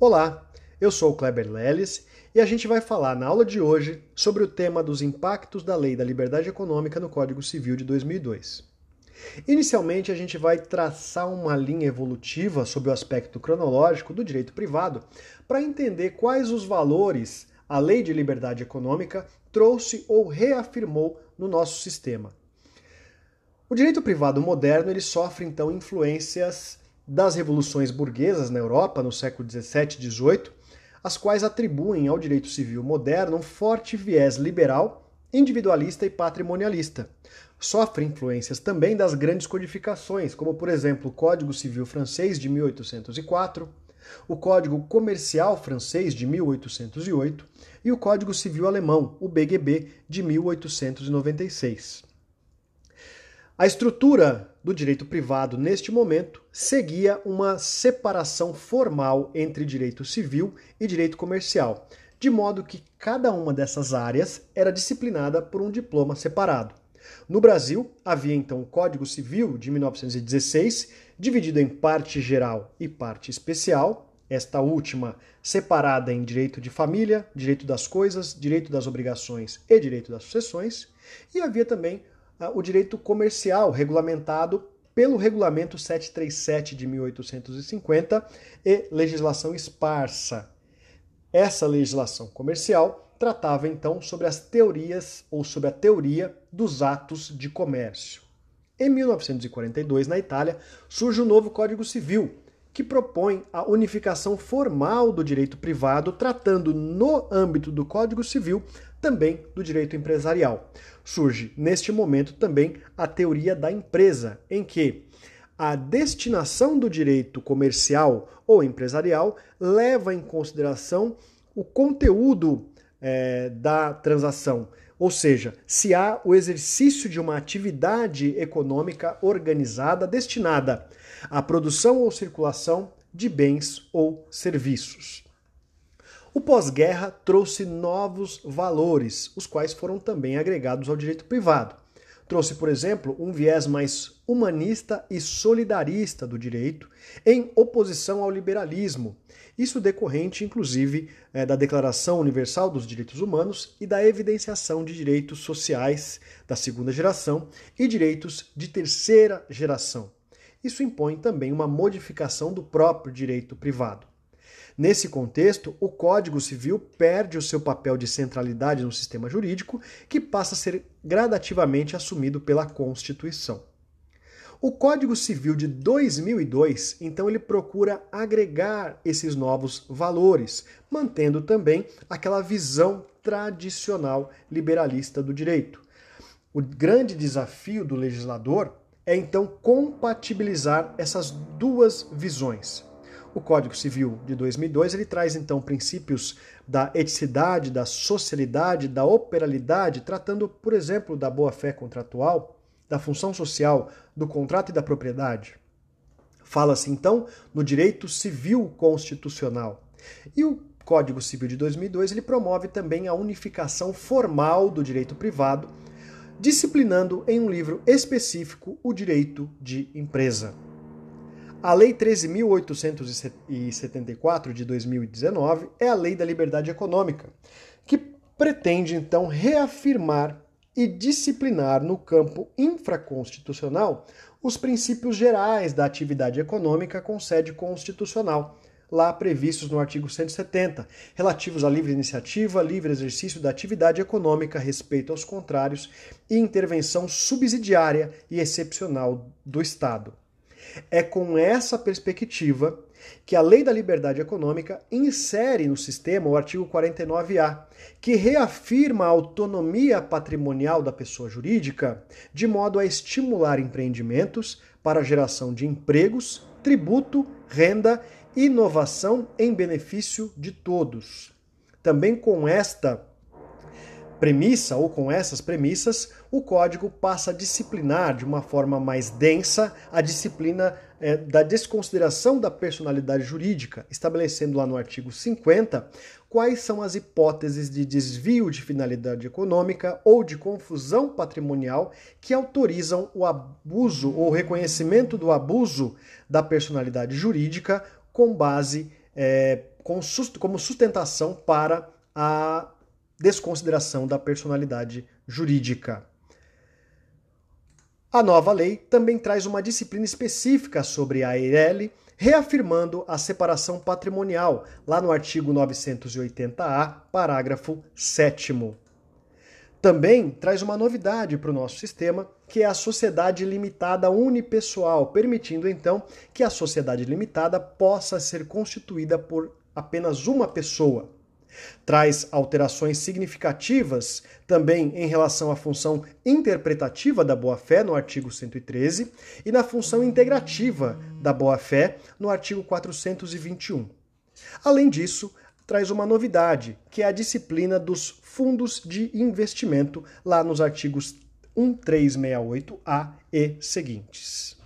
Olá, eu sou o Kleber Leles e a gente vai falar na aula de hoje sobre o tema dos impactos da Lei da Liberdade Econômica no Código Civil de 2002. Inicialmente, a gente vai traçar uma linha evolutiva sobre o aspecto cronológico do direito privado para entender quais os valores a Lei de Liberdade Econômica trouxe ou reafirmou no nosso sistema. O direito privado moderno ele sofre então influências das revoluções burguesas na Europa no século 17 e 18, as quais atribuem ao direito civil moderno um forte viés liberal, individualista e patrimonialista. Sofre influências também das grandes codificações, como por exemplo o Código Civil francês de 1804, o Código Comercial francês de 1808 e o Código Civil alemão, o BGB, de 1896. A estrutura do direito privado neste momento seguia uma separação formal entre direito civil e direito comercial, de modo que cada uma dessas áreas era disciplinada por um diploma separado. No Brasil, havia então o Código Civil de 1916, dividido em parte geral e parte especial, esta última separada em direito de família, direito das coisas, direito das obrigações e direito das sucessões, e havia também o direito comercial, regulamentado pelo Regulamento 737 de 1850 e legislação esparsa. Essa legislação comercial tratava então sobre as teorias ou sobre a teoria dos atos de comércio. Em 1942, na Itália, surge o novo Código Civil, que propõe a unificação formal do direito privado, tratando no âmbito do Código Civil também do direito empresarial. Surge neste momento também a teoria da empresa, em que a destinação do direito comercial ou empresarial leva em consideração o conteúdo é, da transação, ou seja, se há o exercício de uma atividade econômica organizada destinada à produção ou circulação de bens ou serviços. O pós-guerra trouxe novos valores, os quais foram também agregados ao direito privado. Trouxe, por exemplo, um viés mais humanista e solidarista do direito, em oposição ao liberalismo. Isso decorrente, inclusive, é, da Declaração Universal dos Direitos Humanos e da evidenciação de direitos sociais da segunda geração e direitos de terceira geração. Isso impõe também uma modificação do próprio direito privado. Nesse contexto, o Código Civil perde o seu papel de centralidade no sistema jurídico, que passa a ser gradativamente assumido pela Constituição. O Código Civil de 2002, então, ele procura agregar esses novos valores, mantendo também aquela visão tradicional liberalista do direito. O grande desafio do legislador é então compatibilizar essas duas visões. O Código Civil de 2002 ele traz então princípios da eticidade, da socialidade, da operalidade, tratando, por exemplo, da boa-fé contratual, da função social, do contrato e da propriedade. Fala-se então no direito civil constitucional. E o Código Civil de 2002 ele promove também a unificação formal do direito privado, disciplinando em um livro específico o direito de empresa. A Lei 13.874 de 2019 é a Lei da Liberdade Econômica, que pretende então reafirmar e disciplinar no campo infraconstitucional os princípios gerais da atividade econômica com sede constitucional, lá previstos no artigo 170, relativos à livre iniciativa, livre exercício da atividade econômica, respeito aos contrários e intervenção subsidiária e excepcional do Estado. É com essa perspectiva que a Lei da Liberdade Econômica insere no sistema o artigo 49A, que reafirma a autonomia patrimonial da pessoa jurídica, de modo a estimular empreendimentos para a geração de empregos, tributo, renda e inovação em benefício de todos. Também com esta premissa ou com essas premissas, o código passa a disciplinar de uma forma mais densa a disciplina é, da desconsideração da personalidade jurídica, estabelecendo lá no artigo 50 quais são as hipóteses de desvio de finalidade econômica ou de confusão patrimonial que autorizam o abuso ou reconhecimento do abuso da personalidade jurídica com base é, como sustentação para a desconsideração da personalidade jurídica. A nova lei também traz uma disciplina específica sobre a EIRELI, reafirmando a separação patrimonial, lá no artigo 980-A, parágrafo 7. Também traz uma novidade para o nosso sistema, que é a sociedade limitada unipessoal, permitindo então que a sociedade limitada possa ser constituída por apenas uma pessoa. Traz alterações significativas também em relação à função interpretativa da boa-fé, no artigo 113, e na função integrativa da boa-fé, no artigo 421. Além disso, traz uma novidade, que é a disciplina dos fundos de investimento, lá nos artigos 1368A e seguintes.